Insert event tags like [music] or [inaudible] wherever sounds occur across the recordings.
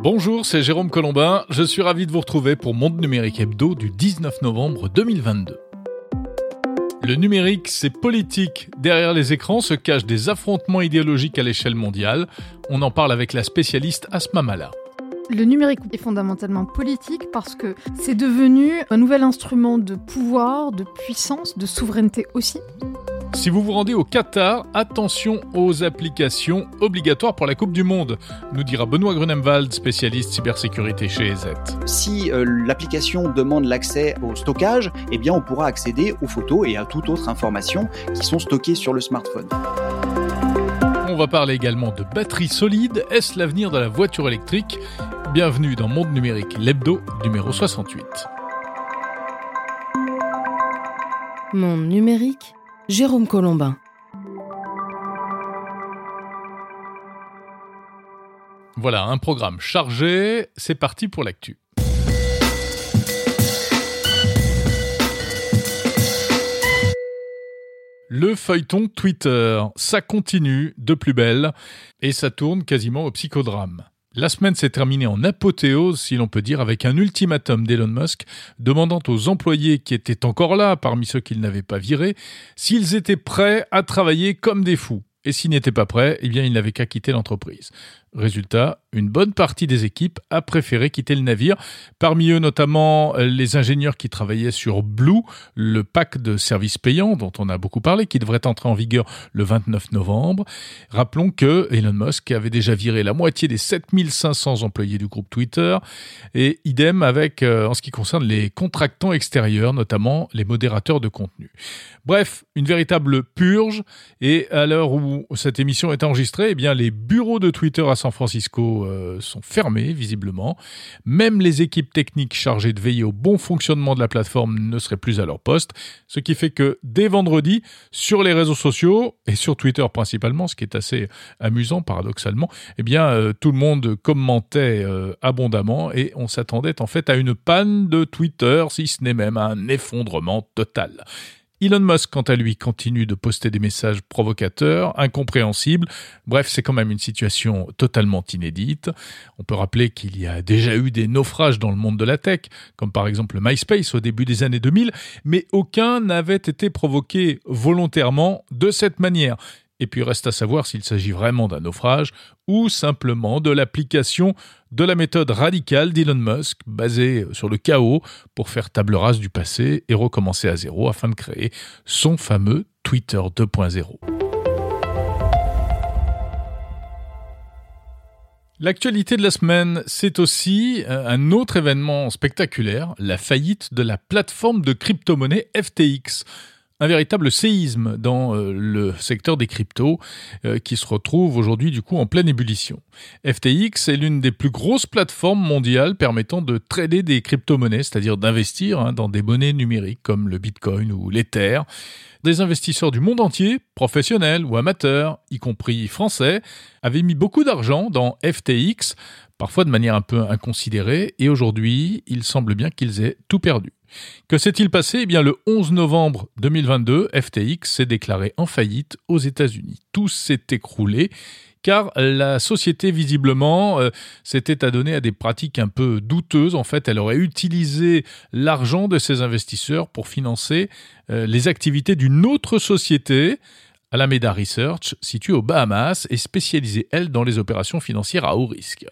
Bonjour, c'est Jérôme Colombin. Je suis ravi de vous retrouver pour Monde Numérique Hebdo du 19 novembre 2022. Le numérique, c'est politique. Derrière les écrans se cachent des affrontements idéologiques à l'échelle mondiale. On en parle avec la spécialiste Asma Mala. Le numérique est fondamentalement politique parce que c'est devenu un nouvel instrument de pouvoir, de puissance, de souveraineté aussi. Si vous vous rendez au Qatar, attention aux applications obligatoires pour la Coupe du Monde, nous dira Benoît Grunemwald, spécialiste cybersécurité chez EZ. Si euh, l'application demande l'accès au stockage, eh bien on pourra accéder aux photos et à toute autre information qui sont stockées sur le smartphone. On va parler également de batterie solide. Est-ce l'avenir de la voiture électrique? Bienvenue dans Monde Numérique, l'hebdo numéro 68. Monde Numérique Jérôme Colombin. Voilà, un programme chargé, c'est parti pour l'actu. Le feuilleton Twitter, ça continue de plus belle et ça tourne quasiment au psychodrame. La semaine s'est terminée en apothéose, si l'on peut dire, avec un ultimatum d'Elon Musk demandant aux employés qui étaient encore là, parmi ceux qu'il n'avait pas virés, s'ils étaient prêts à travailler comme des fous. Et s'ils n'étaient pas prêts, eh bien, ils n'avaient qu'à quitter l'entreprise. Résultat, une bonne partie des équipes a préféré quitter le navire, parmi eux notamment euh, les ingénieurs qui travaillaient sur Blue, le pack de services payants dont on a beaucoup parlé, qui devrait entrer en vigueur le 29 novembre. Rappelons que Elon Musk avait déjà viré la moitié des 7500 employés du groupe Twitter, et idem avec, euh, en ce qui concerne les contractants extérieurs, notamment les modérateurs de contenu. Bref, une véritable purge, et à l'heure où cette émission est enregistrée, eh bien, les bureaux de Twitter à San Francisco euh, sont fermés, visiblement. Même les équipes techniques chargées de veiller au bon fonctionnement de la plateforme ne seraient plus à leur poste. Ce qui fait que dès vendredi, sur les réseaux sociaux, et sur Twitter principalement, ce qui est assez amusant paradoxalement, eh bien, euh, tout le monde commentait euh, abondamment et on s'attendait en fait à une panne de Twitter, si ce n'est même à un effondrement total. Elon Musk, quant à lui, continue de poster des messages provocateurs, incompréhensibles. Bref, c'est quand même une situation totalement inédite. On peut rappeler qu'il y a déjà eu des naufrages dans le monde de la tech, comme par exemple MySpace au début des années 2000, mais aucun n'avait été provoqué volontairement de cette manière. Et puis reste à savoir s'il s'agit vraiment d'un naufrage ou simplement de l'application de la méthode radicale d'Elon Musk basée sur le chaos pour faire table rase du passé et recommencer à zéro afin de créer son fameux Twitter 2.0. L'actualité de la semaine, c'est aussi euh, un autre événement spectaculaire, la faillite de la plateforme de crypto-monnaie FTX un véritable séisme dans euh, le secteur des cryptos euh, qui se retrouve aujourd'hui du coup en pleine ébullition. FTX est l'une des plus grosses plateformes mondiales permettant de trader des crypto-monnaies, c'est-à-dire d'investir hein, dans des monnaies numériques comme le Bitcoin ou l'Ether. Des investisseurs du monde entier, professionnels ou amateurs, y compris français, avaient mis beaucoup d'argent dans FTX, parfois de manière un peu inconsidérée, et aujourd'hui, il semble bien qu'ils aient tout perdu. Que s'est-il passé? Eh bien, le 11 novembre 2022, FTX s'est déclaré en faillite aux États-Unis. Tout s'est écroulé car la société visiblement euh, s'était adonnée à des pratiques un peu douteuses. En fait, elle aurait utilisé l'argent de ses investisseurs pour financer euh, les activités d'une autre société, Alameda Research, située aux Bahamas et spécialisée, elle, dans les opérations financières à haut risque.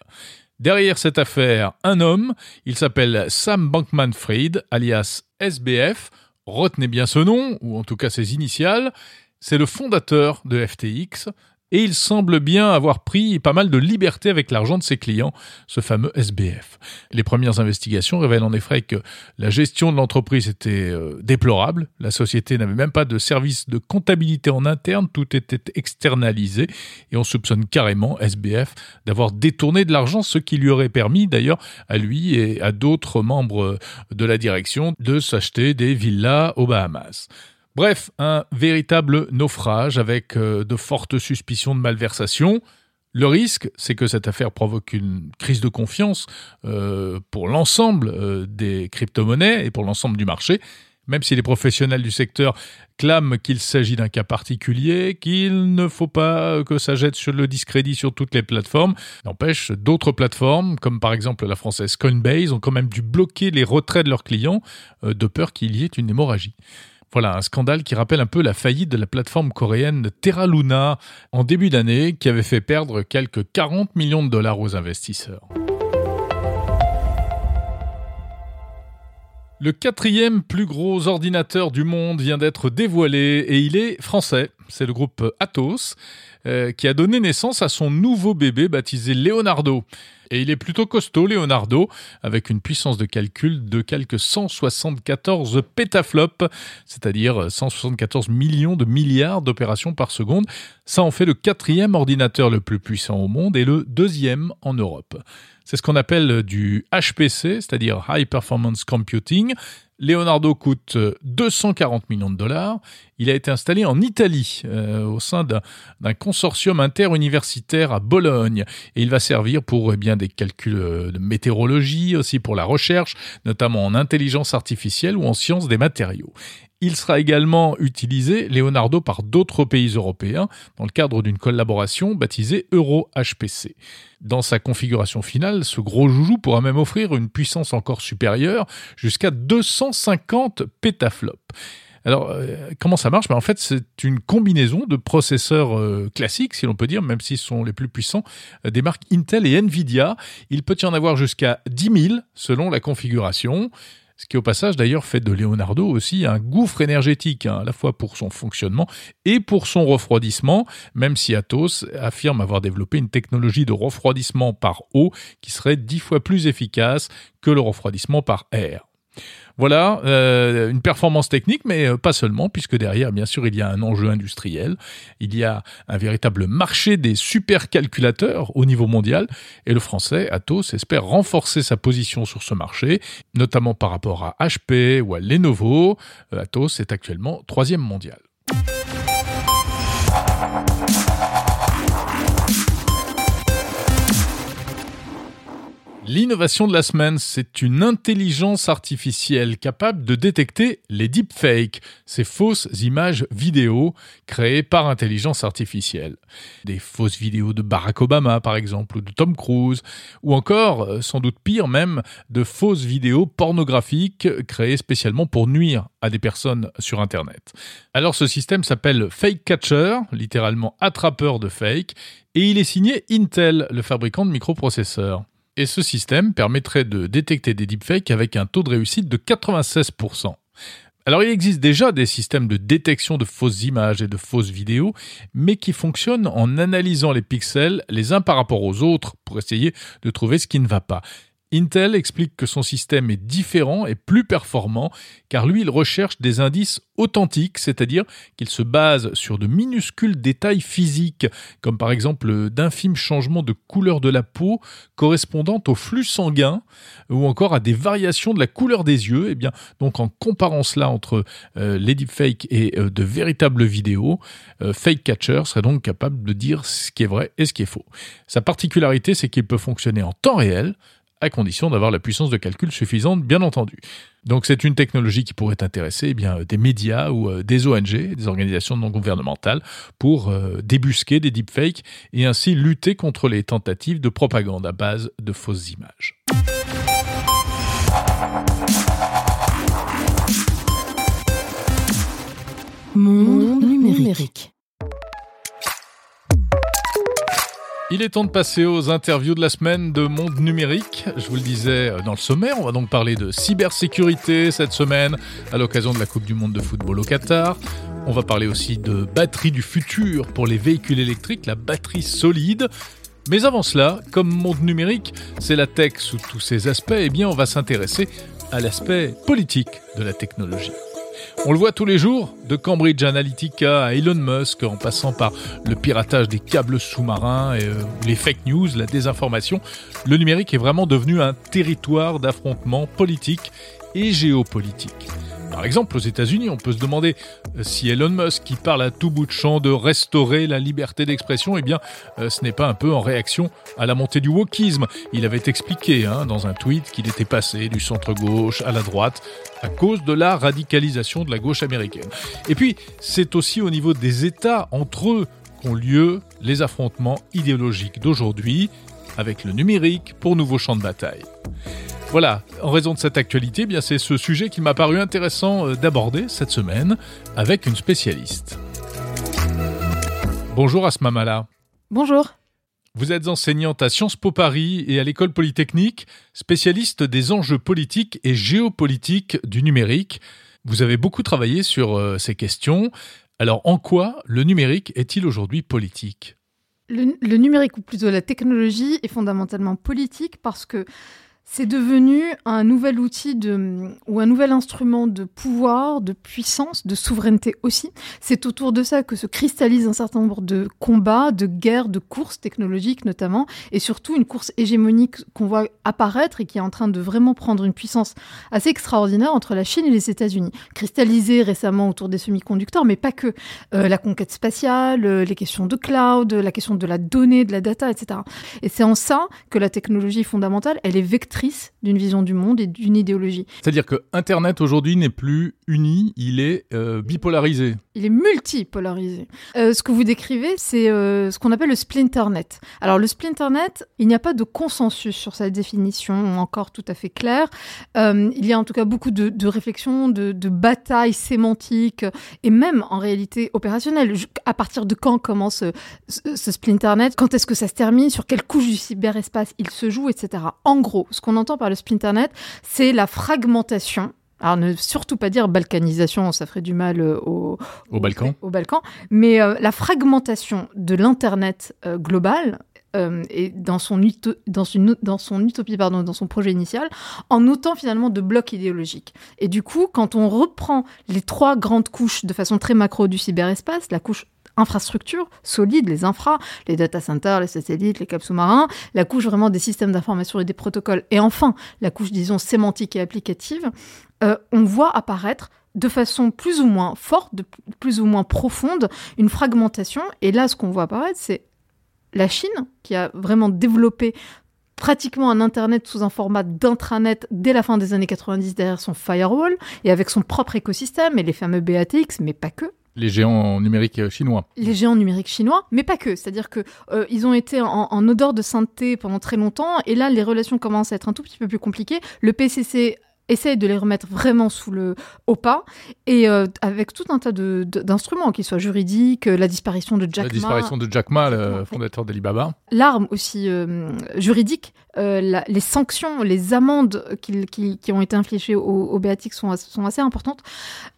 Derrière cette affaire, un homme, il s'appelle Sam Bankman-Fried, alias SBF, retenez bien ce nom, ou en tout cas ses initiales, c'est le fondateur de FTX, et il semble bien avoir pris pas mal de liberté avec l'argent de ses clients, ce fameux SBF. Les premières investigations révèlent en effet que la gestion de l'entreprise était euh, déplorable, la société n'avait même pas de service de comptabilité en interne, tout était externalisé, et on soupçonne carrément SBF d'avoir détourné de l'argent, ce qui lui aurait permis d'ailleurs à lui et à d'autres membres de la direction de s'acheter des villas aux Bahamas. Bref, un véritable naufrage avec euh, de fortes suspicions de malversation. Le risque, c'est que cette affaire provoque une crise de confiance euh, pour l'ensemble euh, des crypto-monnaies et pour l'ensemble du marché. Même si les professionnels du secteur clament qu'il s'agit d'un cas particulier, qu'il ne faut pas que ça jette sur le discrédit sur toutes les plateformes. N'empêche, d'autres plateformes, comme par exemple la française Coinbase, ont quand même dû bloquer les retraits de leurs clients de peur qu'il y ait une hémorragie. Voilà, un scandale qui rappelle un peu la faillite de la plateforme coréenne Terra Luna en début d'année, qui avait fait perdre quelques 40 millions de dollars aux investisseurs. Le quatrième plus gros ordinateur du monde vient d'être dévoilé et il est français. C'est le groupe Atos euh, qui a donné naissance à son nouveau bébé baptisé Leonardo. Et il est plutôt costaud, Leonardo, avec une puissance de calcul de quelques 174 pétaflops, c'est-à-dire 174 millions de milliards d'opérations par seconde. Ça en fait le quatrième ordinateur le plus puissant au monde et le deuxième en Europe. C'est ce qu'on appelle du HPC, c'est-à-dire High Performance Computing. Leonardo coûte 240 millions de dollars. Il a été installé en Italie euh, au sein d'un consortium interuniversitaire à Bologne et il va servir pour eh bien des calculs euh, de météorologie, aussi pour la recherche, notamment en intelligence artificielle ou en sciences des matériaux. Il sera également utilisé, Leonardo, par d'autres pays européens dans le cadre d'une collaboration baptisée Euro-HPC. Dans sa configuration finale, ce gros joujou pourra même offrir une puissance encore supérieure, jusqu'à 250 pétaflops. Alors, euh, comment ça marche? Ben, En fait, c'est une combinaison de processeurs euh, classiques, si l'on peut dire, même s'ils sont les plus puissants, euh, des marques Intel et Nvidia. Il peut y en avoir jusqu'à 10 000 selon la configuration ce qui au passage d'ailleurs fait de Leonardo aussi un gouffre énergétique, hein, à la fois pour son fonctionnement et pour son refroidissement, même si Atos affirme avoir développé une technologie de refroidissement par eau qui serait dix fois plus efficace que le refroidissement par air. Voilà, euh, une performance technique, mais euh, pas seulement, puisque derrière, bien sûr, il y a un enjeu industriel, il y a un véritable marché des supercalculateurs au niveau mondial, et le français, Atos, espère renforcer sa position sur ce marché, notamment par rapport à HP ou à Lenovo. Euh, Atos est actuellement troisième mondial. L'innovation de la semaine, c'est une intelligence artificielle capable de détecter les deepfakes, ces fausses images vidéo créées par intelligence artificielle. Des fausses vidéos de Barack Obama, par exemple, ou de Tom Cruise, ou encore, euh, sans doute pire même, de fausses vidéos pornographiques créées spécialement pour nuire à des personnes sur Internet. Alors ce système s'appelle Fake Catcher, littéralement attrapeur de fake, et il est signé Intel, le fabricant de microprocesseurs. Et ce système permettrait de détecter des deepfakes avec un taux de réussite de 96%. Alors il existe déjà des systèmes de détection de fausses images et de fausses vidéos, mais qui fonctionnent en analysant les pixels les uns par rapport aux autres pour essayer de trouver ce qui ne va pas. Intel explique que son système est différent et plus performant car lui il recherche des indices authentiques, c'est-à-dire qu'il se base sur de minuscules détails physiques comme par exemple d'infimes changements de couleur de la peau correspondant au flux sanguin ou encore à des variations de la couleur des yeux. Et eh bien donc en comparant cela entre euh, les deepfakes et euh, de véritables vidéos, euh, Fake Catcher serait donc capable de dire ce qui est vrai et ce qui est faux. Sa particularité c'est qu'il peut fonctionner en temps réel à condition d'avoir la puissance de calcul suffisante, bien entendu. Donc c'est une technologie qui pourrait intéresser eh bien, des médias ou euh, des ONG, des organisations non gouvernementales, pour euh, débusquer des deepfakes et ainsi lutter contre les tentatives de propagande à base de fausses images. Monde numérique. Il est temps de passer aux interviews de la semaine de Monde Numérique. Je vous le disais dans le sommaire, on va donc parler de cybersécurité cette semaine à l'occasion de la Coupe du Monde de football au Qatar. On va parler aussi de batterie du futur pour les véhicules électriques, la batterie solide. Mais avant cela, comme Monde Numérique, c'est la tech sous tous ses aspects, eh bien on va s'intéresser à l'aspect politique de la technologie. On le voit tous les jours, de Cambridge Analytica à Elon Musk, en passant par le piratage des câbles sous-marins, et, euh, les fake news, la désinformation. Le numérique est vraiment devenu un territoire d'affrontement politique et géopolitique. Par exemple, aux États-Unis, on peut se demander euh, si Elon Musk, qui parle à tout bout de champ de restaurer la liberté d'expression, eh bien, euh, ce n'est pas un peu en réaction à la montée du wokisme. Il avait expliqué hein, dans un tweet qu'il était passé du centre-gauche à la droite à cause de la radicalisation de la gauche américaine. Et puis, c'est aussi au niveau des États entre eux qu'ont lieu les affrontements idéologiques d'aujourd'hui avec le numérique pour nouveau champ de bataille. Voilà, en raison de cette actualité, eh bien c'est ce sujet qui m'a paru intéressant euh, d'aborder cette semaine avec une spécialiste. Bonjour Asma Mala. Bonjour. Vous êtes enseignante à Sciences Po Paris et à l'école polytechnique, spécialiste des enjeux politiques et géopolitiques du numérique. Vous avez beaucoup travaillé sur euh, ces questions. Alors en quoi le numérique est-il aujourd'hui politique? Le, le numérique, ou plutôt la technologie, est fondamentalement politique parce que c'est devenu un nouvel outil ou un nouvel instrument de pouvoir, de puissance, de souveraineté aussi. C'est autour de ça que se cristallisent un certain nombre de combats, de guerres, de courses technologiques notamment, et surtout une course hégémonique qu'on voit apparaître et qui est en train de vraiment prendre une puissance assez extraordinaire entre la Chine et les États-Unis. Cristallisée récemment autour des semi-conducteurs, mais pas que. Euh, la conquête spatiale, euh, les questions de cloud, la question de la donnée, de la data, etc. Et c'est en ça que la technologie fondamentale, elle est vectrice d'une vision du monde et d'une idéologie. C'est-à-dire que Internet aujourd'hui n'est plus uni, il est euh, bipolarisé. Il est multipolarisé. Euh, ce que vous décrivez, c'est euh, ce qu'on appelle le splinternet. Alors le splinternet, il n'y a pas de consensus sur sa définition encore tout à fait claire. il y a en tout cas beaucoup de, réflexions, de, batailles sémantiques et même en réalité opérationnelles. À partir de quand commence ce, ce splinternet? Quand est-ce que ça se termine? Sur quelle couche du cyberespace il se joue, etc. En gros, ce qu'on entend par le splinternet, c'est la fragmentation alors ne surtout pas dire balkanisation, ça ferait du mal euh, au, au, Balkan. Au, Balkan. Mais euh, la fragmentation de l'Internet euh, global et dans son, dans, une, dans son utopie, pardon, dans son projet initial, en autant finalement de blocs idéologiques. Et du coup, quand on reprend les trois grandes couches de façon très macro du cyberespace, la couche infrastructures solides, les infras, les data centers, les satellites, les câbles sous-marins, la couche vraiment des systèmes d'information et des protocoles, et enfin la couche, disons, sémantique et applicative, euh, on voit apparaître de façon plus ou moins forte, de plus ou moins profonde, une fragmentation. Et là, ce qu'on voit apparaître, c'est la Chine, qui a vraiment développé pratiquement un Internet sous un format d'intranet dès la fin des années 90 derrière son firewall et avec son propre écosystème et les fameux BATX, mais pas que. Les géants numériques chinois. Les géants numériques chinois, mais pas que. C'est-à-dire que euh, ils ont été en, en, odeur de sainteté pendant très longtemps, et là les relations commencent à être un tout petit peu plus compliquées. Le PCC essaye de les remettre vraiment sous le haut pas et euh, avec tout un tas d'instruments, qu'ils soient juridiques, euh, la disparition de Jack Ma. La disparition de Jack Ma, le fondateur d'Alibaba. L'arme aussi euh, juridique, les sanctions, les amendes qui, qui, ont été infligées aux, aux sont, sont assez importantes.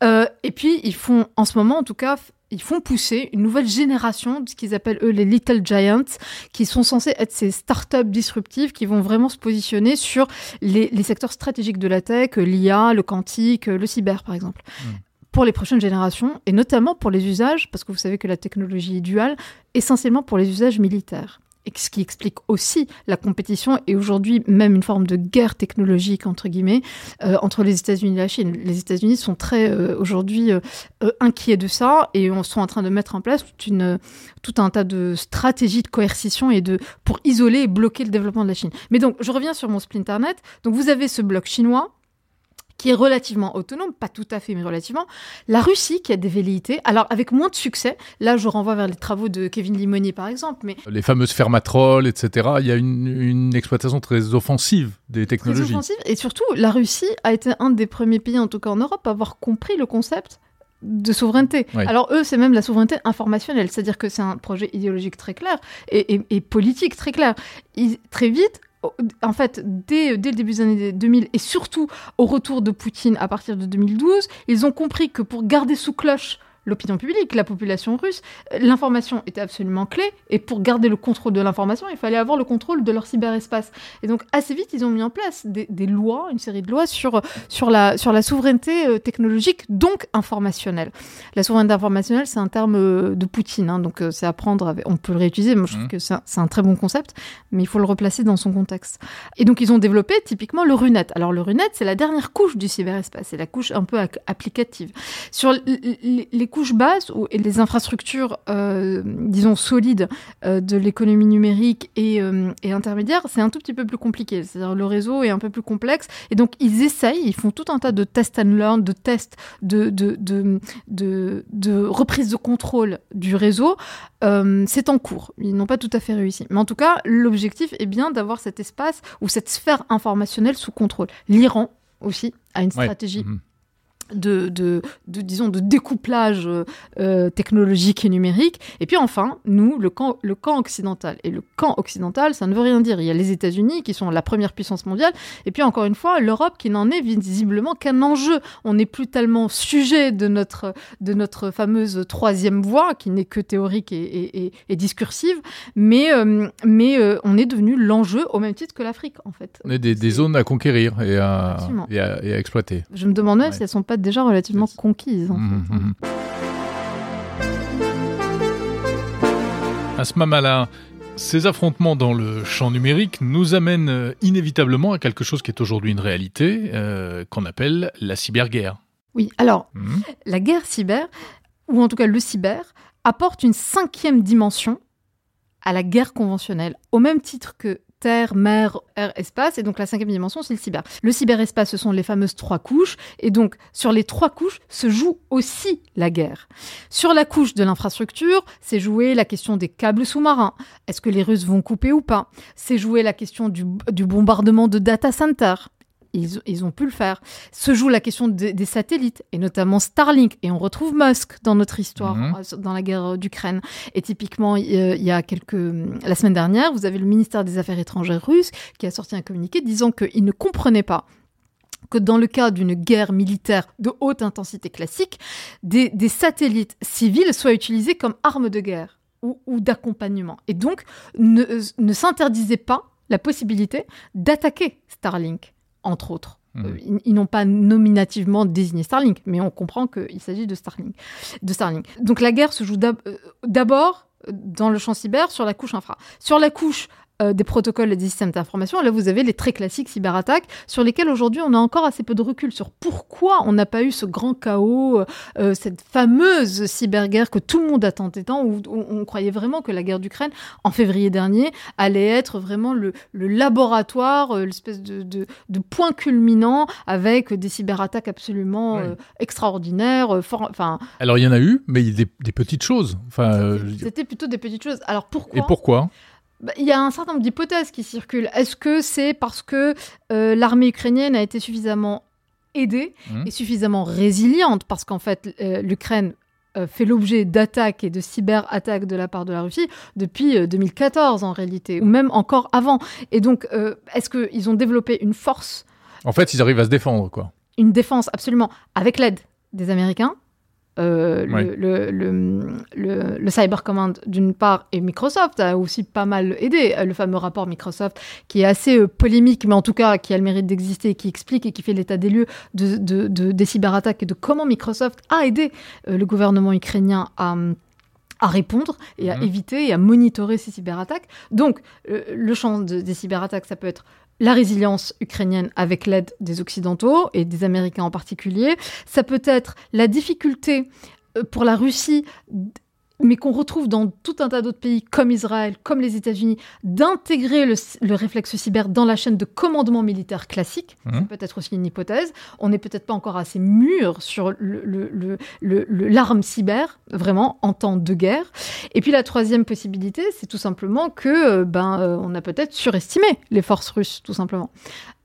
et puis, ils font en ce moment, en tout cas, ils font pousser une nouvelle génération de ce qu'ils appellent eux les Little Giants, qui sont censés être ces startups disruptives qui vont vraiment se positionner sur les, secteurs stratégiques de la tech, l'IA, le quantique, le cyber par exemple. Hmm. Pour les prochaines générations, et notamment pour les usages, parce que vous savez que la technologie est duale, essentiellement pour les usages militaires ce qui explique aussi la compétition et aujourd'hui même une forme de guerre technologique entre guillemets euh, entre les États-Unis et la Chine. Les États-Unis sont très euh, aujourd'hui euh, inquiets de ça et on sont en train de mettre en place tout un tas de stratégies de coercition et de pour isoler et bloquer le développement de la Chine. Mais donc je reviens sur mon splinternet. Donc vous avez ce bloc chinois qui est relativement autonome, pas tout à fait, mais relativement. La Russie, qui a des velléités, alors avec moins de succès, là je renvoie vers les travaux de Kevin Limonier par exemple. Mais... Les fameuses fermatrolles, etc., il y a une, exploitation très offensive des technologies. Très offensive, et surtout, la Russie a été un des premiers pays, en tout cas en Europe, à avoir compris le concept de souveraineté. Alors eux, c'est même la souveraineté informationnelle, c'est-à-dire que c'est un projet idéologique très clair et, et politique très clair. Ils, très vite, en fait, dès, le début des années 2000 et surtout au retour de Poutine à partir de 2012, ils ont compris que pour garder sous cloche l'opinion publique, la population russe. L'information était absolument clé, et pour garder le contrôle de l'information, il fallait avoir le contrôle de leur cyberespace. Et donc, assez vite, ils ont mis en place des, lois, une série de lois sur, sur, la, sur la souveraineté euh, technologique, donc informationnelle. La souveraineté informationnelle, c'est un terme euh, de Poutine, hein, donc euh, c'est à prendre, on peut le réutiliser, moi je trouve mmh. que c'est un, très bon concept, mais il faut le replacer dans son contexte. Et donc, ils ont développé typiquement le RUNET. Alors, le RUNET, c'est la dernière couche du cyberespace, c'est la couche un peu applicative. Sur les couches basses et les infrastructures, euh, disons, solides euh, de l'économie numérique euh, et, intermédiaire, c'est un tout petit peu plus compliqué. C'est-à-dire le réseau est un peu plus complexe. Et donc, ils essayent, ils font tout un tas de test and learn, de tests, de, de, de, de, de reprise de contrôle du réseau. c'est en cours. Ils n'ont pas tout à fait réussi. Mais en tout cas, l'objectif est bien d'avoir cet espace ou cette sphère informationnelle sous contrôle. L'Iran aussi a une stratégie. Mhm de, de, disons, de découplage euh, technologique et numérique. Et puis enfin, nous, le camp, le camp occidental. Et le camp occidental, ça ne veut rien dire. Il y a les États-Unis qui sont la première puissance mondiale. Et puis encore une fois, l'Europe qui n'en est visiblement qu'un enjeu. On n'est plus tellement sujet de notre, de notre fameuse troisième voie, qui n'est que théorique et, et, discursive. Mais, euh, mais euh, on est devenu l'enjeu au même titre que l'Afrique, en fait. On est des, des zones à conquérir et à, exploiter. Je me demande même si elles sont pas déjà relativement conquise. En mmh, fait. Mmh. À ce moment-là, ces affrontements dans le champ numérique nous amènent euh, inévitablement à quelque chose qui est aujourd'hui une réalité, euh, qu'on appelle la cyberguerre. Oui, alors, mmh. la guerre cyber, ou en tout cas le cyber, apporte une cinquième dimension à la guerre conventionnelle, au même titre que terre, mer, air, espace. Et donc la cinquième dimension, c'est le cyber. Le cyberespace, ce sont les fameuses trois couches. Et donc sur les trois couches se joue aussi la guerre. Sur la couche de l'infrastructure, c'est jouer la question des câbles sous-marins. Est-ce que les Russes vont couper ou pas? C'est jouer la question du, du bombardement de data centers ils, ont pu le faire. Se joue la question des satellites, et notamment Starlink. Et on retrouve Musk dans notre histoire, mhm. euh, dans la guerre d'Ukraine. Et typiquement, il y a quelques... La semaine dernière, vous avez le ministère des Affaires étrangères russe qui a sorti un communiqué disant qu'il ne comprenait pas que dans le cas d'une guerre militaire de haute intensité classique, des, satellites civils soient utilisés comme armes de guerre ou, d'accompagnement. Et donc, ne, ne s'interdisait pas la possibilité d'attaquer Starlink entre autres. Hmm. Euh, ils, n'ont pas nominativement désigné Starlink, mais on comprend qu'il s'agit de Starlink, de Starlink. Donc la guerre se joue euh, d'abord dans le champ cyber sur la couche infra. Sur la couche euh, des protocoles et des systèmes d'information. Là, vous avez les très classiques cyberattaques sur lesquelles aujourd'hui on a encore assez peu de recul sur pourquoi on n'a pas eu ce grand chaos, euh, euh, cette fameuse cyberguerre que tout le monde attendait tant, où, on croyait vraiment que la guerre d'Ukraine, en février dernier, allait être vraiment le, laboratoire, l'espèce de, de, point culminant avec des cyberattaques absolument extraordinaires. Enfin. Alors il y en a eu, mais il y a des, petites choses. Enfin, c'était plutôt des petites choses. Alors pourquoi Et pourquoi? Il y a un certain nombre d'hypothèses qui circulent. Est-ce que c'est parce que euh, l'armée ukrainienne a été suffisamment aidée mmh. et suffisamment résiliente? Parce qu'en fait, euh, l'Ukraine euh, fait l'objet d'attaques et de cyberattaques de la part de la Russie depuis 2014 en réalité, ou même encore avant. Et donc, est-ce qu'ils ont développé une force? En fait, ils arrivent à se défendre, quoi. Une défense, absolument, avec l'aide des Américains, euh, le, le, le, Cyber Command d'une part et Microsoft a aussi pas mal aidé. Le fameux rapport Microsoft qui est assez euh, polémique, mais en tout cas qui a le mérite d'exister, qui explique et qui fait l'état des lieux de, de, des cyberattaques et de comment Microsoft a aidé euh, le gouvernement ukrainien à à répondre et à mhm. éviter et à monitorer ces cyberattaques. Donc, le champ des cyberattaques, ça peut être la résilience ukrainienne avec l'aide des Occidentaux et des Américains en particulier. Ça peut être la difficulté euh, pour la Russie mais qu'on retrouve dans tout un tas d'autres pays comme Israël, comme les États-Unis, d'intégrer le, réflexe cyber dans la chaîne de commandement militaire classique. Mmh. peut être aussi une hypothèse. On n'est peut-être pas encore assez mûr sur l'arme cyber, vraiment, en temps de guerre. Et puis la troisième possibilité, c'est tout simplement que euh, ben, euh, on a peut-être surestimé les forces russes, tout simplement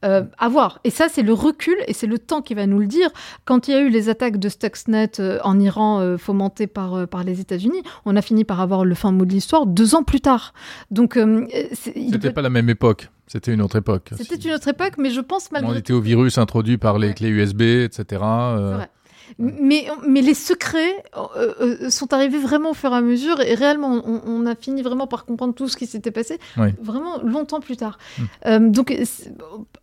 euh, à voir. Et ça, c'est le recul et c'est le temps qui va nous le dire. Quand il y a eu les attaques de Stuxnet euh, en Iran euh, fomentées par, euh, par les États-Unis, on a fini par avoir le fin mot de l'histoire deux ans plus tard. Donc, c'était pas la même époque. C'était une autre époque. C'était une autre époque, mais je pense malgré On était au virus introduit par les clés USB, etc. C'est vrai. Mais, mais les secrets euh, euh, sont arrivés vraiment au fur et à mesure et réellement, on, on a fini vraiment par comprendre tout ce qui s'était passé Oui. vraiment longtemps plus tard. Mm. Euh, donc,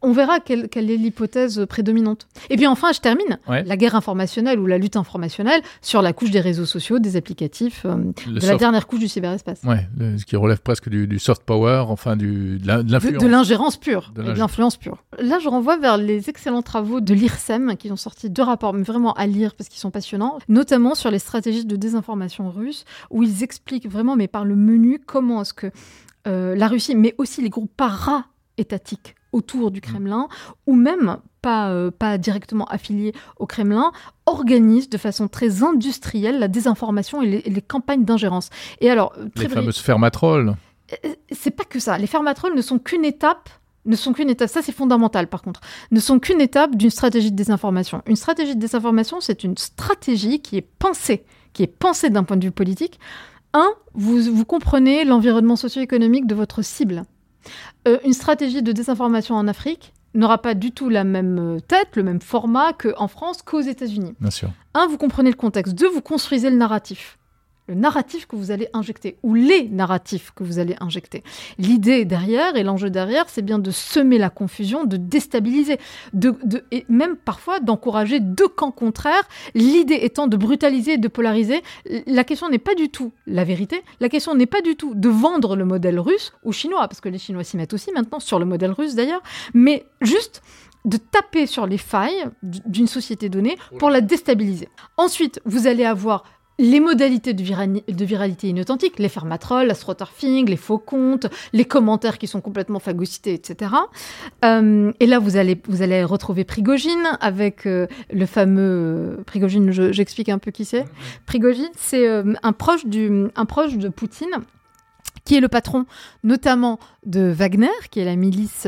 on verra quelle, quelle est l'hypothèse prédominante. Et puis enfin, je termine. Ouais. La guerre informationnelle ou la lutte informationnelle sur la couche des réseaux sociaux, des applicatifs, euh, de la dernière couche du cyberespace. Ouais, le- ce qui relève presque du, du soft power, enfin du, de la- de De, l'influence. de l'ingérence pure, De l'influence pure. Là, je renvoie vers les excellents travaux de l'IRSEM qui ont sorti deux rapports, mais vraiment à lire parce qu'ils sont passionnants, notamment sur les stratégies de désinformation russe, où ils expliquent vraiment, mais par le menu, comment est-ce que euh, la Russie, mais aussi les groupes para-étatiques autour du Kremlin, ou même pas, euh, pas directement affiliés au Kremlin, organisent de façon très industrielle la désinformation et les, et les campagnes d'ingérence. Et alors, euh, Les fameuses fermatrolles. c'est pas que ça. Les fermatrolles ne sont qu'une étape. Ne sont qu'une étape, ça c'est fondamental par contre, ne sont qu'une étape d'une stratégie de désinformation. Une stratégie de désinformation, c'est une stratégie qui est pensée, qui est pensée d'un point de vue politique. Un, vous, vous comprenez l'environnement socio-économique de votre cible. Euh, une stratégie de désinformation en Afrique n'aura pas du tout la même euh, tête, le même format qu'en France, qu'aux États-Unis. Bien sûr. Un, vous comprenez le contexte. Deux, vous construisez le narratif. Le narratif que vous allez injecter, ou les narratifs que vous allez injecter. L'idée derrière et l'enjeu derrière, c'est bien de semer la confusion, de déstabiliser, de, de- et même parfois d'encourager deux camps contraires, l'idée étant de brutaliser et de polariser. La question n'est pas du tout la vérité, la question n'est pas du tout de vendre le modèle russe ou chinois, parce que les Chinois s'y mettent aussi maintenant, sur le modèle russe d'ailleurs, mais juste de taper sur les failles d'une société donnée pour la déstabiliser. Ensuite, vous allez avoir les modalités de, virani- de viralité inauthentique, les fermatrolles, l'astroturfing, les faux comptes, les commentaires qui sont complètement phagocytés, etc. Euh, et là, vous allez, vous allez retrouver Prigogine avec euh, le fameux... euh, Prigogine, je- j'explique un peu qui c'est. Prigogine, c'est euh, un, proche du, un proche de Poutine qui est le patron notamment de Wagner, qui est la milice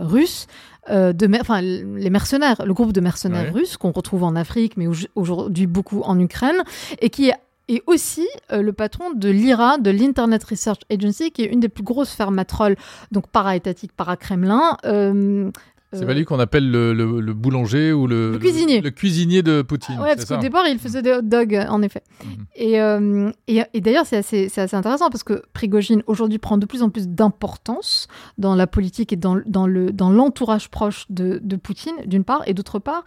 russe, euh, de, mer- enfin, les mercenaires, le groupe de mercenaires Ouais. russes qu'on retrouve en Afrique, mais au- aujourd'hui beaucoup en Ukraine, et qui est et aussi euh, le patron de l'IRA, de l'Internet Research Agency, qui est une des plus grosses fermatrolles, donc para-étatique, para-Kremlin. euh, C'est euh, pas lui qu'on appelle le, le- le boulanger ou le, Le cuisinier. Le, cuisinier de Poutine. Ouais, c'est parce qu'au départ, il faisait des hot dogs, en effet. Mhm. Et, euh, et, et d'ailleurs, c'est assez, intéressant parce que Prigogine, aujourd'hui, prend de plus en plus d'importance dans la politique et dans, dans, le, dans l'entourage proche de, de Poutine, d'une part, et d'autre part,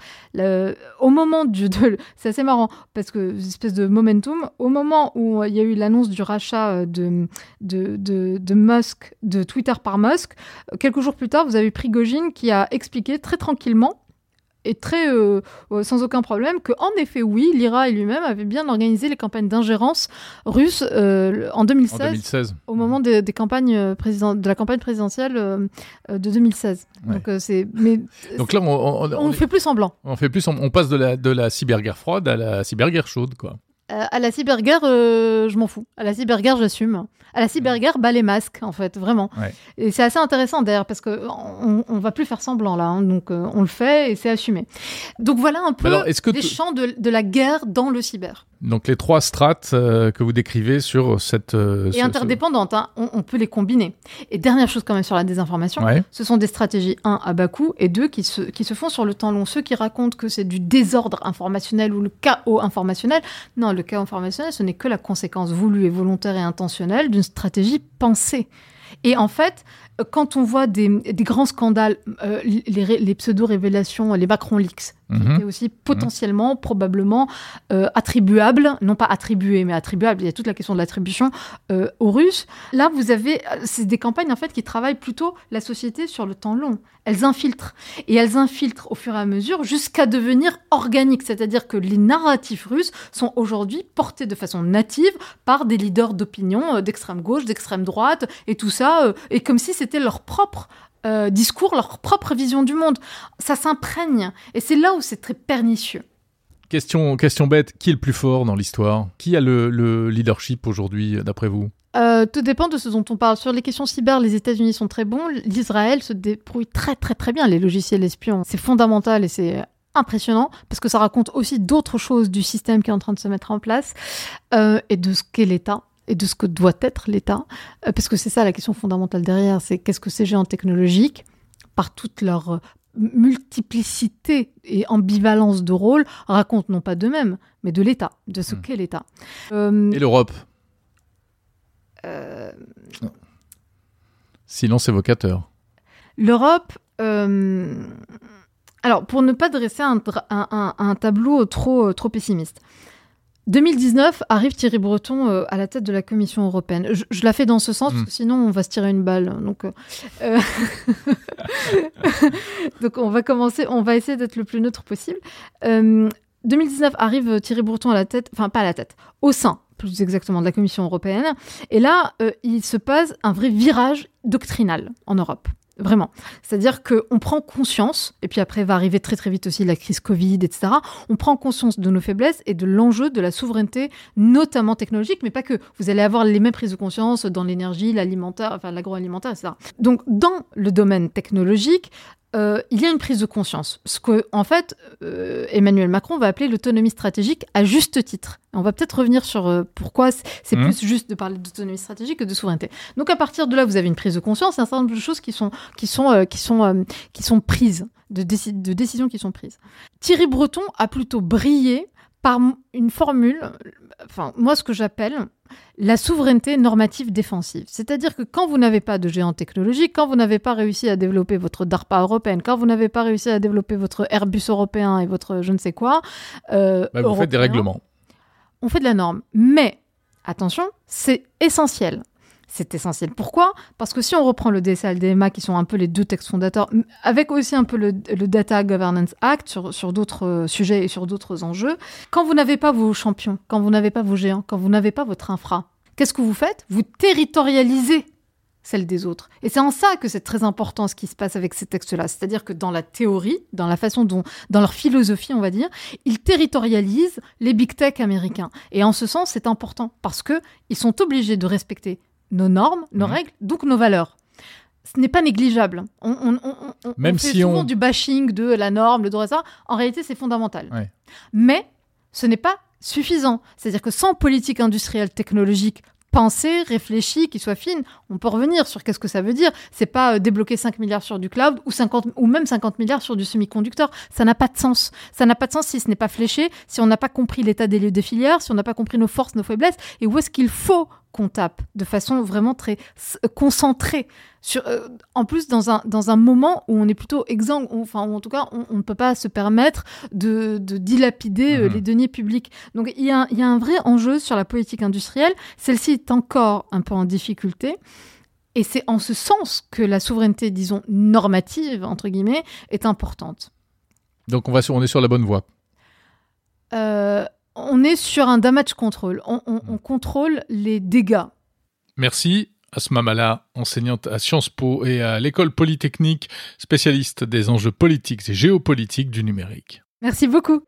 au moment du... c'est assez marrant parce que, espèce de momentum, au moment où il y a eu l'annonce du rachat euh, de, de, de, de Musk, de Twitter par Musk, quelques jours plus tard, vous avez Prigogine qui a expliqué très tranquillement et très euh, euh, sans aucun problème que en effet oui l'IRA lui-même avait bien organisé les campagnes d'ingérence russes euh, en En 2016 2016. au moment des, des campagnes président- de la campagne présidentielle euh, de 2016 Ouais. donc c'est mais Donc là, on, on, on- on fait plus semblant on fait plus, on, on passe de la, de la cyberguerre froide à la cyberguerre chaude, quoi. Euh, à la cyberguerre euh, je m'en fous. À la cyberguerre j'assume. À la cyberguerre bas les masques en fait vraiment. Ouais. et c'est assez intéressant d'ailleurs parce que on, on va plus faire semblant là hein, donc euh, on le fait et c'est assumé. Donc voilà un peu alors, est-ce que les champs de, de la guerre dans le cyber Donc les trois strates euh, que vous décrivez sur cette... euh, et ce- interdépendantes, hein, on, on peut les combiner. Et dernière chose quand même sur la désinformation, Ouais. ce sont des stratégies, un, à bas coût, et deux, qui se, qui se font sur le temps long. Ceux qui racontent que c'est du désordre informationnel ou le chaos informationnel, non, le chaos informationnel, ce n'est que la conséquence voulue et volontaire et intentionnelle d'une stratégie pensée. Et en fait, quand on voit des, des grands scandales, euh, les, ré- les pseudo-révélations, les Macron Leaks, qui Mhm. étaient aussi potentiellement, probablement euh, attribuables, non pas attribués, mais attribuables, il y a toute la question de l'attribution euh, aux Russes. Là, vous avez, euh, c'est des campagnes en fait qui travaillent plutôt la société sur le temps long. Elles infiltrent. Et elles infiltrent au fur et à mesure jusqu'à devenir organiques. C'est-à-dire que les narratifs russes sont aujourd'hui portés de façon native par des leaders d'opinion d'extrême gauche, d'extrême droite, et tout ça, et comme si c'était leur propre euh, discours, leur propre vision du monde. Ça s'imprègne. Et c'est là où c'est très pernicieux. Question, question bête, qui est le plus fort dans l'histoire? Qui a le, le leadership aujourd'hui, d'après vous? Euh, tout dépend de ce dont on parle. Sur les questions cyber, les États-Unis sont très bons. L'Israël se débrouille très très très bien. Les logiciels espions, c'est fondamental et c'est impressionnant parce que ça raconte aussi d'autres choses du système qui est en train de se mettre en place euh, et de ce qu'est l'État et de ce que doit être l'État. Euh, parce que c'est ça la question fondamentale derrière, c'est qu'est-ce que ces géants technologiques, par toute leur multiplicité et ambivalence de rôle racontent non pas d'eux-mêmes, mais de l'État, de ce Hmm. qu'est l'État. Euh, Et l'Europe euh, Silence évocateur. L'Europe, euh, alors pour ne pas dresser un, dra- un- un- un tableau trop, trop pessimiste, 2019 arrive Thierry Breton euh, à la tête de la Commission européenne. Je, je la fais dans ce sens, Mm. parce que sinon on va se tirer une balle. Donc, euh, euh, [laughs] donc on va commencer, on va essayer d'être le plus neutre possible. Euh, 2019 arrive Thierry Breton à la tête, enfin pas à la tête, au sein plus exactement de la Commission européenne. Et là, euh, il se passe un vrai virage doctrinal en Europe. Vraiment. C'est-à-dire qu'on prend conscience, et puis après va arriver très très vite aussi la crise Covid, etc. On prend conscience de nos faiblesses et de l'enjeu de la souveraineté, notamment technologique, mais pas que. Vous allez avoir les mêmes prises de conscience dans l'énergie, l'alimentaire, enfin l'agroalimentaire, etc. Donc dans le domaine technologique, euh, il y a une prise de conscience. Ce que, en fait, euh, Emmanuel Macron va appeler l'autonomie stratégique à juste titre. On va peut-être revenir sur euh, pourquoi c'est Mhm. plus juste de parler d'autonomie stratégique que de souveraineté. Donc à partir de là, vous avez une prise de conscience, un certain nombre de choses qui sont qui sont qui sont qui sont prises, de, déci- de décisions qui sont prises. Thierry Breton a plutôt brillé par une formule, enfin moi ce que j'appelle la souveraineté normative défensive. C'est-à-dire que quand vous n'avez pas de géant technologique, quand vous n'avez pas réussi à développer votre DARPA européenne, quand vous n'avez pas réussi à développer votre Airbus européen et votre je ne sais quoi, euh, Bah, vous faites des règlements. on fait de la norme. Mais, attention, c'est essentiel. C'est essentiel. Pourquoi? Parce que si on reprend le DSA et le qui sont un peu les deux textes fondateurs, avec aussi un peu le, le Data Governance Act sur, sur d'autres euh, sujets et sur d'autres enjeux, quand vous n'avez pas vos champions, quand vous n'avez pas vos géants, quand vous n'avez pas votre infra, qu'est-ce que vous faites? Vous territorialisez celle des autres. Et c'est en ça que c'est très important ce qui se passe avec ces textes-là. C'est-à-dire que dans la théorie, dans la façon dont, dans leur philosophie, on va dire, ils territorialisent les big tech américains. Et en ce sens, c'est important parce que ils sont obligés de respecter nos normes, nos Mhm. règles, donc nos valeurs. Ce n'est pas négligeable. On, on- on- Même fait si souvent on- du bashing de la norme, le droit, ça. En réalité, c'est fondamental. Ouais. Mais ce n'est pas suffisant. C'est-à-dire que sans politique industrielle technologique pensée, réfléchie, qui soit fine, on peut revenir sur qu'est-ce que ça veut dire. C'est pas euh, débloquer 5 milliards sur du cloud ou 50 ou même 50 milliards sur du semi-conducteur. Ça n'a pas de sens. Ça n'a pas de sens si ce n'est pas fléché, si on n'a pas compris l'état des lieux des filières, si on n'a pas compris nos forces, nos faiblesses et où est-ce qu'il faut qu'on tape de façon vraiment très s- concentrée. Sur, euh, en plus, dans un, dans un moment où on est plutôt ou- enfin, en tout cas, on ne peut pas se permettre de, de dilapider euh, Mhm. les deniers publics. Donc, il y, a, un- il y a un vrai enjeu sur la politique industrielle. Celle-ci est encore un peu en difficulté. Et c'est en ce sens que la souveraineté, disons, normative, entre guillemets, est importante. Donc on, va sur, on est sur la bonne voie. Euh, on est sur un damage control. On, on- on contrôle les dégâts. Merci. Asma Mala, enseignante à Sciences Po et à l'école polytechnique, spécialiste des enjeux politiques et géopolitiques du numérique. Merci beaucoup.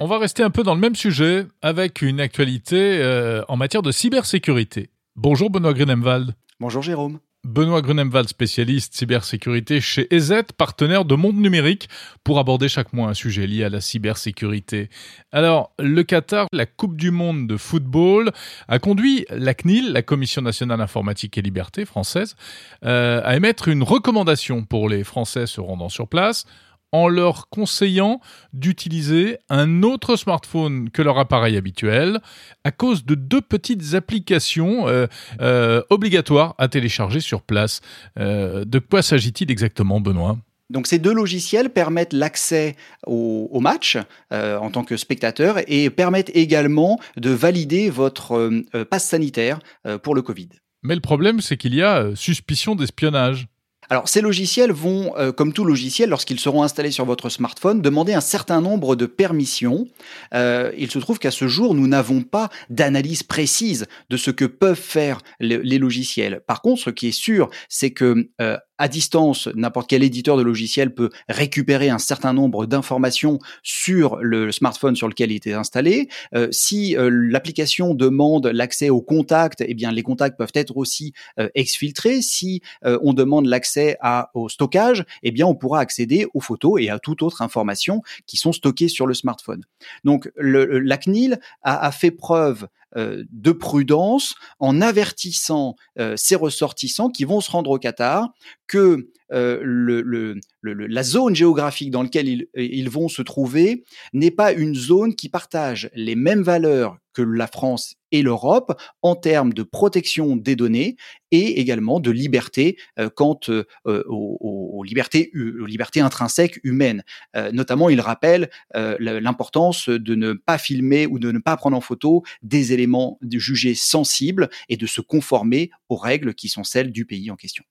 On va rester un peu dans le même sujet avec une actualité euh, en matière de cybersécurité. Bonjour Benoît Grunemwald. Bonjour Jérôme. Benoît Grunemwald, spécialiste cybersécurité chez EZ, partenaire de Monde Numérique, pour aborder chaque mois un sujet lié à la cybersécurité. Alors, le Qatar, la Coupe du Monde de football, a conduit la CNIL, la Commission nationale informatique et liberté française, euh, à émettre une recommandation pour les Français se rendant sur place en leur conseillant d'utiliser un autre smartphone que leur appareil habituel à cause de deux petites applications euh, euh, obligatoires à télécharger sur place. Euh, de quoi s'agit-il exactement, Benoît? Donc ces deux logiciels permettent l'accès au, au match euh, en tant que spectateur et permettent également de valider votre euh, passe sanitaire euh, pour le Covid. Mais le problème, c'est qu'il y a suspicion d'espionnage. Alors ces logiciels vont, euh, comme tout logiciel, lorsqu'ils seront installés sur votre smartphone, demander un certain nombre de permissions. Euh, il se trouve qu'à ce jour, nous n'avons pas d'analyse précise de ce que peuvent faire le- les logiciels. Par contre, ce qui est sûr, c'est que euh, à distance, n'importe quel éditeur de logiciel peut récupérer un certain nombre d'informations sur le smartphone sur lequel il était installé. Euh, si euh, l'application demande l'accès aux contacts, eh bien les contacts peuvent être aussi euh, exfiltrés. Si on demande l'accès au stockage, eh bien on pourra accéder aux photos et à toute autre information qui sont stockées sur le smartphone. Donc le, la CNIL a fait preuve de prudence en avertissant ses ressortissants qui vont se rendre au Qatar que le, la zone géographique dans laquelle ils vont se trouver n'est pas une zone qui partage les mêmes valeurs que la France et l'Europe en termes de protection des données et également de liberté euh, quant euh, aux, libertés, aux libertés intrinsèques humaines. Euh, notamment, il rappelle l'importance de ne pas filmer ou de ne pas prendre en photo des éléments jugés sensibles et de se conformer aux règles qui sont celles du pays en question.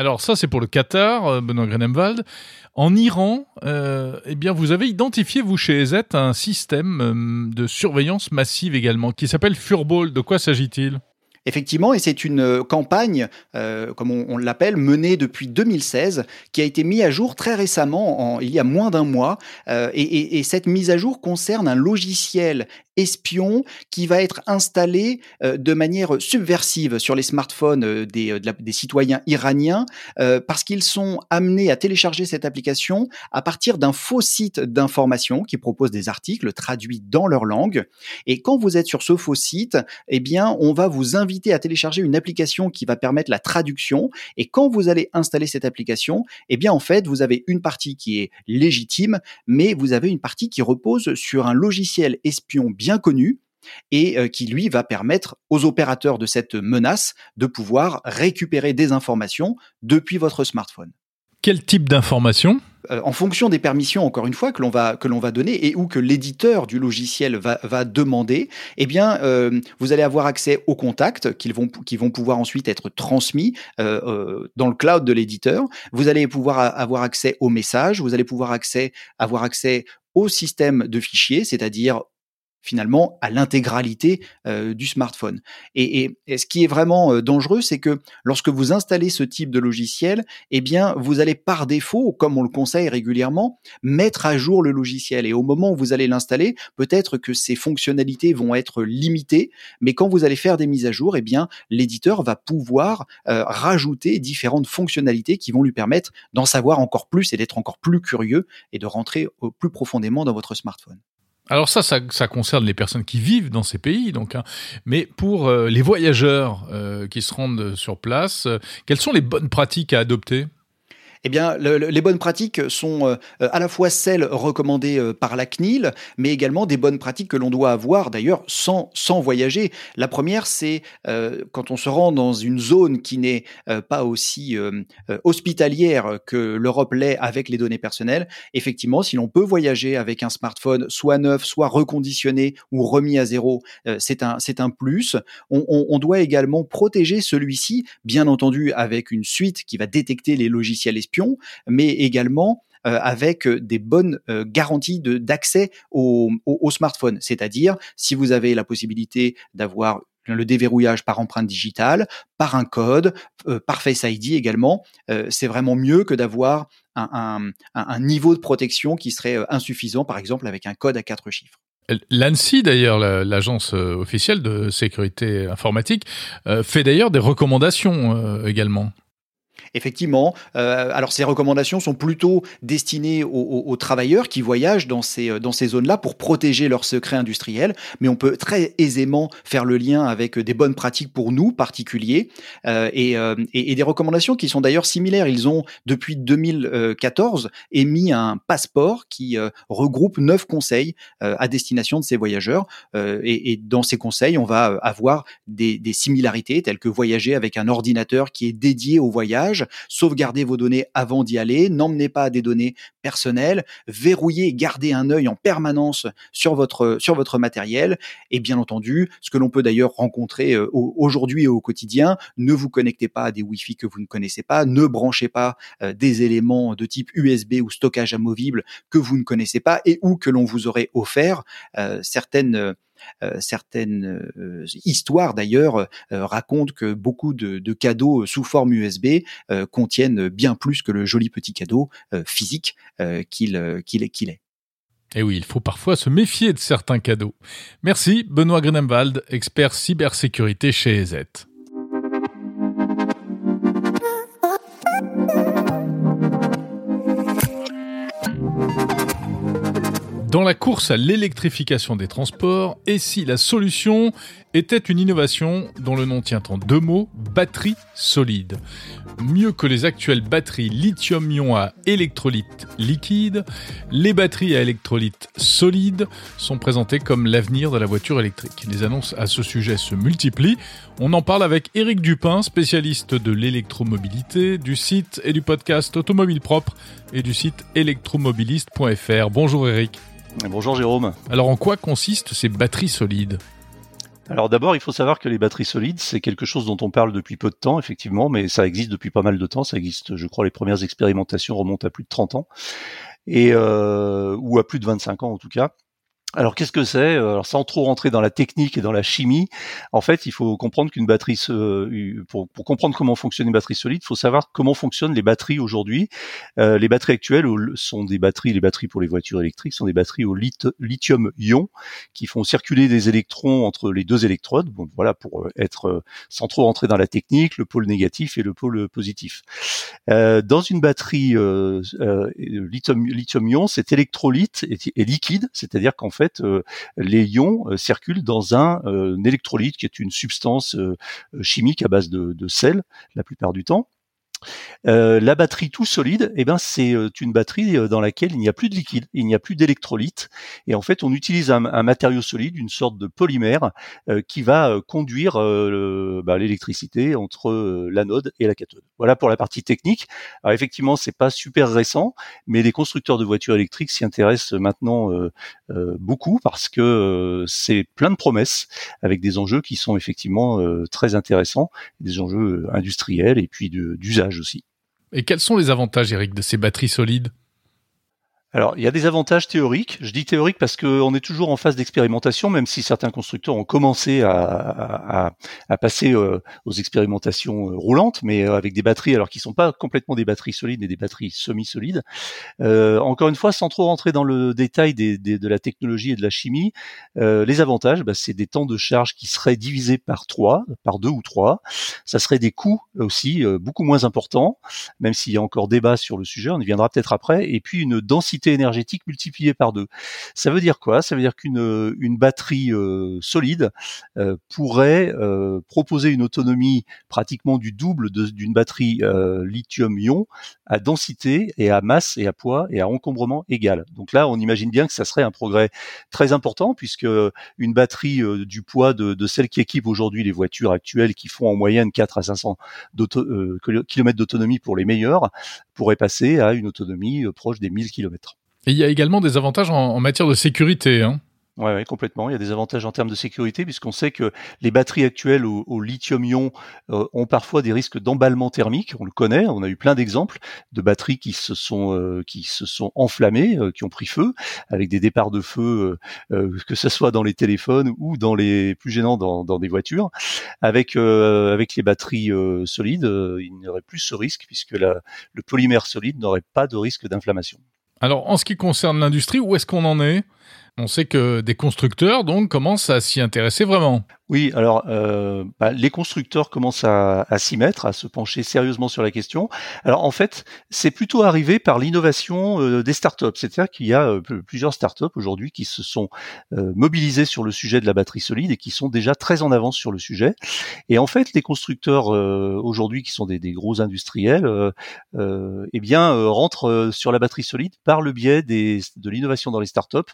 Alors ça, c'est pour le Qatar, euh, Benoît Grenemwald. En Iran, euh, eh bien, vous avez identifié, vous, chez EZ, un système euh, de surveillance massive également, qui s'appelle Furball. De quoi s'agit-il? Effectivement, et c'est une campagne, comme on, l'appelle, menée depuis 2016, qui a été mise à jour très récemment, il y a moins d'un mois. et, et, cette mise à jour concerne un logiciel espion qui va être installé euh, de manière subversive sur les smartphones euh, des, euh, des, citoyens iraniens parce qu'ils sont amenés à télécharger cette application à partir d'un faux site d'information qui propose des articles traduits dans leur langue. Et quand vous êtes sur ce faux site, eh bien, on va vous inviter à télécharger une application qui va permettre la traduction. Et quand vous allez installer cette application, eh bien, en fait, vous avez une partie qui est légitime, mais vous avez une partie qui repose sur un logiciel espion bien connu et euh, qui lui va permettre aux opérateurs de cette menace de pouvoir récupérer des informations depuis votre smartphone. Quel type d'informations euh, en fonction des permissions, encore une fois, que l'on va donner et ou que l'éditeur du logiciel va, demander, eh bien, euh, vous allez avoir accès aux contacts qui vont pouvoir ensuite être transmis dans le cloud de l'éditeur. Vous allez pouvoir avoir accès aux messages, vous allez pouvoir accès avoir accès au système de fichiers, c'est-à-dire finalement à l'intégralité euh, du smartphone. Et, et, ce qui est vraiment euh, dangereux, c'est que lorsque vous installez ce type de logiciel, eh bien, vous allez par défaut, comme on le conseille régulièrement, mettre à jour le logiciel. Et au moment où vous allez l'installer, peut-être que ces fonctionnalités vont être limitées, mais quand vous allez faire des mises à jour, eh bien, l'éditeur va pouvoir euh, rajouter différentes fonctionnalités qui vont lui permettre d'en savoir encore plus et d'être encore plus curieux et de rentrer plus profondément dans votre smartphone. Alors ça, ça, concerne les personnes qui vivent dans ces pays, donc. Hein. Mais pour euh, les voyageurs euh, qui se rendent sur place, euh, quelles sont les bonnes pratiques à adopter? Eh bien, les bonnes pratiques sont euh, à la fois celles recommandées euh, par la CNIL, mais également des bonnes pratiques que l'on doit avoir d'ailleurs sans, voyager. La première, c'est euh, quand on se rend dans une zone qui n'est pas aussi hospitalière que l'Europe l'est avec les données personnelles, effectivement, si l'on peut voyager avec un smartphone soit neuf, soit reconditionné ou remis à zéro, c'est un, c'est un plus. On, doit également protéger celui-ci, bien entendu, avec une suite qui va détecter les logiciels mais également euh, avec euh, des bonnes euh, garanties d'accès au, smartphone. C'est-à-dire, si vous avez la possibilité d'avoir le déverrouillage par empreinte digitale, par un code, par Face ID également, c'est vraiment mieux que d'avoir un, niveau de protection qui serait insuffisant, par exemple avec un code à quatre chiffres. L'ANSI, d'ailleurs, l'agence officielle de sécurité informatique, fait d'ailleurs des recommandations également. Effectivement. Euh, alors ces recommandations sont plutôt destinées aux, travailleurs qui voyagent dans ces, dans ces zones-là pour protéger leurs secrets industriels, mais on peut très aisément faire le lien avec des bonnes pratiques pour nous, particuliers, euh, et, euh, et, des recommandations qui sont d'ailleurs similaires. Ils ont, depuis 2014, émis un passeport qui euh, regroupe neuf conseils euh, à destination de ces voyageurs. Et, et, dans ces conseils, on va avoir des, des similarités telles que voyager avec un ordinateur qui est dédié au voyage, sauvegardez vos données avant d'y aller, n'emmenez pas des données personnelles, verrouillez, gardez un œil en permanence sur votre, sur votre matériel. Et bien entendu, ce que l'on peut d'ailleurs rencontrer euh, aujourd'hui et au quotidien, ne vous connectez pas à des Wi-Fi que vous ne connaissez pas, ne branchez pas euh, des éléments de type USB ou stockage amovible que vous ne connaissez pas et ou que l'on vous aurait offert. Euh, certaines certaines euh, histoires d'ailleurs euh, racontent que beaucoup de, cadeaux sous forme USB contiennent bien plus que le joli petit cadeau physique qu'il qu'il est. Et eh oui, il faut parfois se méfier de certains cadeaux. Merci Benoît Grenemwald, expert cybersécurité chez EZ. Dans la course à l'électrification des transports, et si la solution était une innovation dont le nom tient en deux mots, batterie solide? Mieux que les actuelles batteries lithium-ion à électrolyte liquide, les batteries à électrolyte solide sont présentées comme l'avenir de la voiture électrique. Les annonces à ce sujet se multiplient. On en parle avec Éric Dupin, spécialiste de l'électromobilité, du site et du podcast Automobile Propre et du site électromobiliste.fr. Bonjour Éric. Bonjour Jérôme. Alors en quoi consistent ces batteries solides alors d'abord, il faut savoir que les batteries solides, c'est quelque chose dont on parle depuis peu de temps, effectivement, mais ça existe depuis pas mal de temps. Ça existe, je crois, les premières expérimentations remontent à plus de 30 ans, et euh, ou à plus de 25 ans en tout cas. Alors qu'est-ce que c'est? Euh, Alors sans trop rentrer dans la technique et dans la chimie, en fait, il faut comprendre qu'une batterie, pour, pour, comprendre comment fonctionne une batterie solide, il faut savoir comment fonctionnent les batteries aujourd'hui. Euh, les batteries actuelles sont des batteries, les batteries pour les voitures électriques sont des batteries au lithium-ion qui font circuler des électrons entre les deux électrodes. Bon, voilà pour euh, être sans trop rentrer dans la technique, le pôle négatif et le pôle positif. Euh, dans une batterie lithium-ion, cet électrolyte est liquide, c'est-à-dire qu'en fait, euh, les ions euh, circulent dans un, euh, électrolyte qui est une substance chimique à base de sel la plupart du temps. Euh, la batterie tout solide, eh ben c'est euh, une batterie euh, dans laquelle il n'y a plus de liquide, il n'y a plus d'électrolyte, et en fait on utilise un, matériau solide, une sorte de polymère, qui va conduire bah, l'électricité entre l'anode et la cathode. Voilà pour la partie technique. Alors effectivement c'est pas super récent, mais les constructeurs de voitures électriques s'y intéressent maintenant beaucoup parce que c'est plein de promesses avec des enjeux qui sont effectivement très intéressants, des enjeux industriels et puis d'usage Et quels sont les avantages, Eric, de ces batteries solides? Alors, il y a des avantages théoriques. Je dis théoriques parce qu'on est toujours en phase d'expérimentation, même si certains constructeurs ont commencé à, passer euh, aux expérimentations euh, roulantes, mais euh, avec des batteries, alors qui sont pas complètement des batteries solides, mais des batteries semi-solides. encore une fois, sans trop rentrer dans le détail de la technologie et de la chimie, les avantages, bah, c'est des temps de charge qui seraient divisés par trois, par deux ou trois. Ça serait des coûts aussi beaucoup moins importants, même s'il y a encore débat sur le sujet, on y viendra peut-être après. Et puis une densité énergétique multipliée par deux. Ça veut dire quoi? Ça veut dire qu'une une batterie euh, solide euh, pourrait euh, proposer une autonomie pratiquement du double d'une batterie lithium-ion à densité et à masse et à poids et à encombrement égal. Donc là, on imagine bien que ça serait un progrès très important puisque une batterie du poids de, de celle qui équipe aujourd'hui les voitures actuelles qui font en moyenne 4 à 500 km d'autonomie pour les meilleures pourrait passer à une autonomie proche des 1000 km. Et il y a également des avantages en, matière de sécurité. Hein. Ouais, ouais, complètement. Il y a des avantages en termes de sécurité puisqu'on sait que les batteries actuelles au, lithium-ion euh, ont parfois des risques d'emballement thermique. On le connaît. On a eu plein d'exemples de batteries qui se sont euh, qui se sont enflammées, euh, qui ont pris feu, avec des départs de feu, que ce soit dans les téléphones ou dans les plus gênants dans, dans des voitures. Avec avec les batteries solides, il n'y aurait plus ce risque puisque la, le polymère solide n'aurait pas de risque d'inflammation. Alors, en ce qui concerne l'industrie, où est-ce qu'on en est? On sait que des constructeurs, donc, commencent à s'y intéresser vraiment. Oui, alors euh, bah, les constructeurs commencent à, s'y mettre, à se pencher sérieusement sur la question. Alors en fait, c'est plutôt arrivé par l'innovation euh, des startups. C'est-à-dire qu'il y a euh, plusieurs startups aujourd'hui qui se sont mobilisées sur le sujet de la batterie solide et qui sont déjà très en avance sur le sujet. Et en fait, les constructeurs aujourd'hui, qui sont des, gros industriels, eh bien rentrent sur la batterie solide par le biais de l'innovation dans les startups,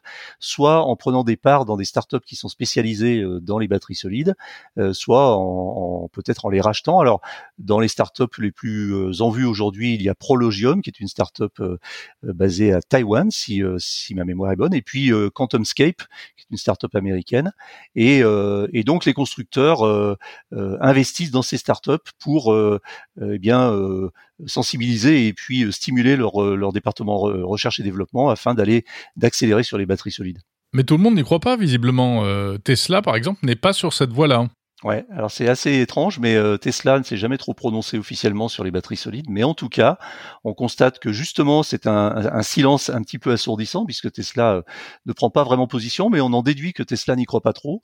soit en prenant des parts dans des startups qui sont spécialisées dans les batteries solides euh, soit en, peut-être en les rachetant. Alors dans les startups les plus euh, en vue aujourd'hui, il y a Prologium qui est une startup euh, basée à Taïwan si, si ma mémoire est bonne, et puis QuantumScape qui est une startup américaine. Et, et donc les constructeurs investissent dans ces startups pour eh bien sensibiliser et puis stimuler leur, leur département recherche et développement afin d'aller d'accélérer sur les batteries solides. Mais tout le monde n'y croit pas, visiblement. Euh, Tesla, par exemple, n'est pas sur cette voie-là. Ouais, alors c'est assez étrange, mais euh, Tesla ne s'est jamais trop prononcé officiellement sur les batteries solides. Mais en tout cas, on constate que justement, c'est un, silence un petit peu assourdissant, puisque Tesla euh, ne prend pas vraiment position, mais on en déduit que Tesla n'y croit pas trop.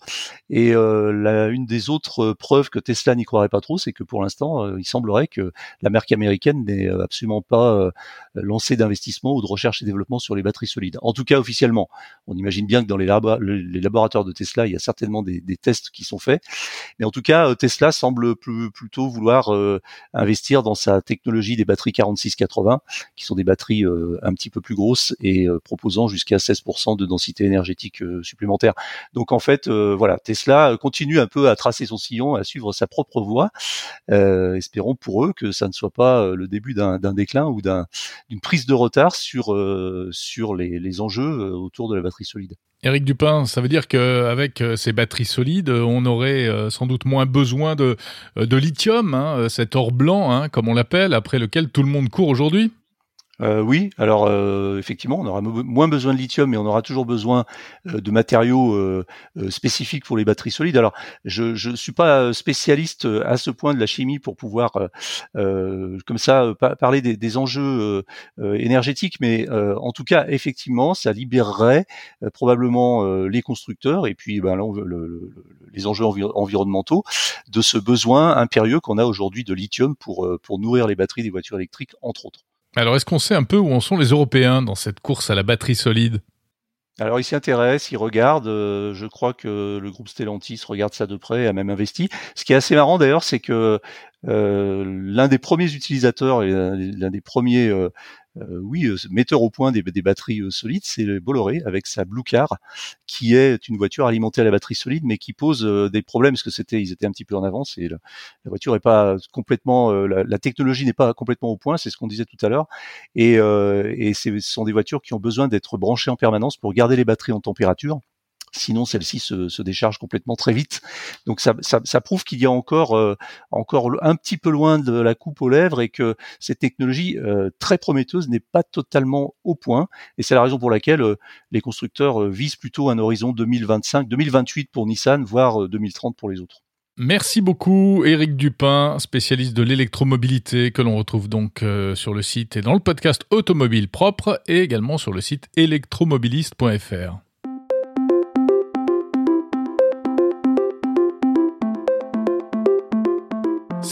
Et euh, une des autres preuves que Tesla n'y croirait pas trop, c'est que pour l'instant, il semblerait que la marque américaine n'ait absolument pas lancé d'investissement ou de recherche et développement sur les batteries solides. En tout cas, officiellement. On imagine bien que dans les, laboratoires de Tesla, il y a certainement des tests qui sont faits. Mais en tout cas, euh, Tesla semble plutôt vouloir euh, investir dans sa technologie des batteries 4680, qui sont des batteries euh, un petit peu plus grosses et proposant jusqu'à 16% de densité énergétique supplémentaire. Donc en fait, voilà, Tesla continue un peu à tracer son sillon, à suivre sa propre voie. espérons pour eux que ça ne soit pas le début d'un déclin ou d'une prise de retard sur sur les, les enjeux autour de la batterie solide. Éric Dupin, ça veut dire qu'avec euh, ces batteries solides, on aurait euh, sans doute moins besoin de, euh, de lithium, hein, cet or blanc, hein, comme on l'appelle, après lequel tout le monde court aujourd'hui euh, oui, alors euh, effectivement, on aura moins besoin de lithium, mais on aura toujours besoin euh, de matériaux spécifiques pour les batteries solides. Alors, je ne suis pas spécialiste à ce point de la chimie pour pouvoir, comme ça, parler des, enjeux énergétiques, mais en tout cas, effectivement, ça libérerait probablement les constructeurs et puis ben, les enjeux environnementaux de ce besoin impérieux qu'on a aujourd'hui de lithium pour, pour nourrir les batteries des voitures électriques, entre autres. Alors, est-ce qu'on sait un peu où en sont les Européens dans cette course à la batterie solide? Alors ils s'y intéressent, ils regardent. Euh, je crois que le groupe Stellantis regarde ça de près, a même investi. Ce qui est assez marrant d'ailleurs, c'est que euh, l'un des premiers utilisateurs et l'un des premiers euh, oui, euh, metteur au point des, batteries euh, solides, c'est Bolloré avec sa Blue Car, qui est une voiture alimentée à la batterie solide, mais qui pose des problèmes parce que c'était, ils étaient un petit peu en avance et la, voiture est pas complètement, la, technologie n'est pas complètement au point, c'est ce qu'on disait tout à l'heure, et ce sont des voitures qui ont besoin d'être branchées en permanence pour garder les batteries en température Sinon, celle-ci se, se, décharge complètement très vite. Donc, ça, ça, ça prouve qu'il y a encore, euh, encore un petit peu loin de la coupe aux lèvres et que cette technologie euh, très prometteuse n'est pas totalement au point. Et c'est la raison pour laquelle euh, les constructeurs visent plutôt un horizon 2025, 2028 pour Nissan, voire 2030 pour les autres. Merci beaucoup Éric Dupin, spécialiste de l'électromobilité que l'on retrouve donc sur le site et dans le podcast Automobile Propre et également sur le site électromobiliste.fr.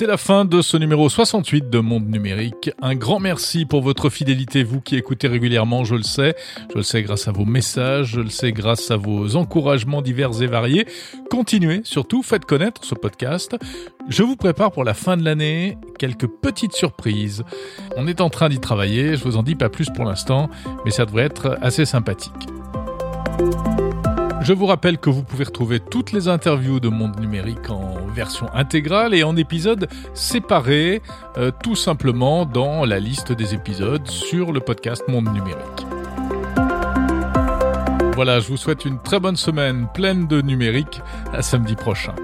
C'est la fin de ce numéro 68 de Monde Numérique. Un grand merci pour votre fidélité, vous qui écoutez régulièrement, je le sais. Je le sais grâce à vos messages, je le sais grâce à vos encouragements divers et variés. Continuez, surtout, faites connaître ce podcast. Je vous prépare pour la fin de l'année quelques petites surprises. On est en train d'y travailler, je vous en dis pas plus pour l'instant, mais ça devrait être assez sympathique. Je vous rappelle que vous pouvez retrouver toutes les interviews de Monde Numérique en version intégrale et en épisodes séparés, euh, tout simplement dans la liste des épisodes sur le podcast Monde Numérique. Voilà, je vous souhaite une très bonne semaine pleine de numérique. À samedi prochain.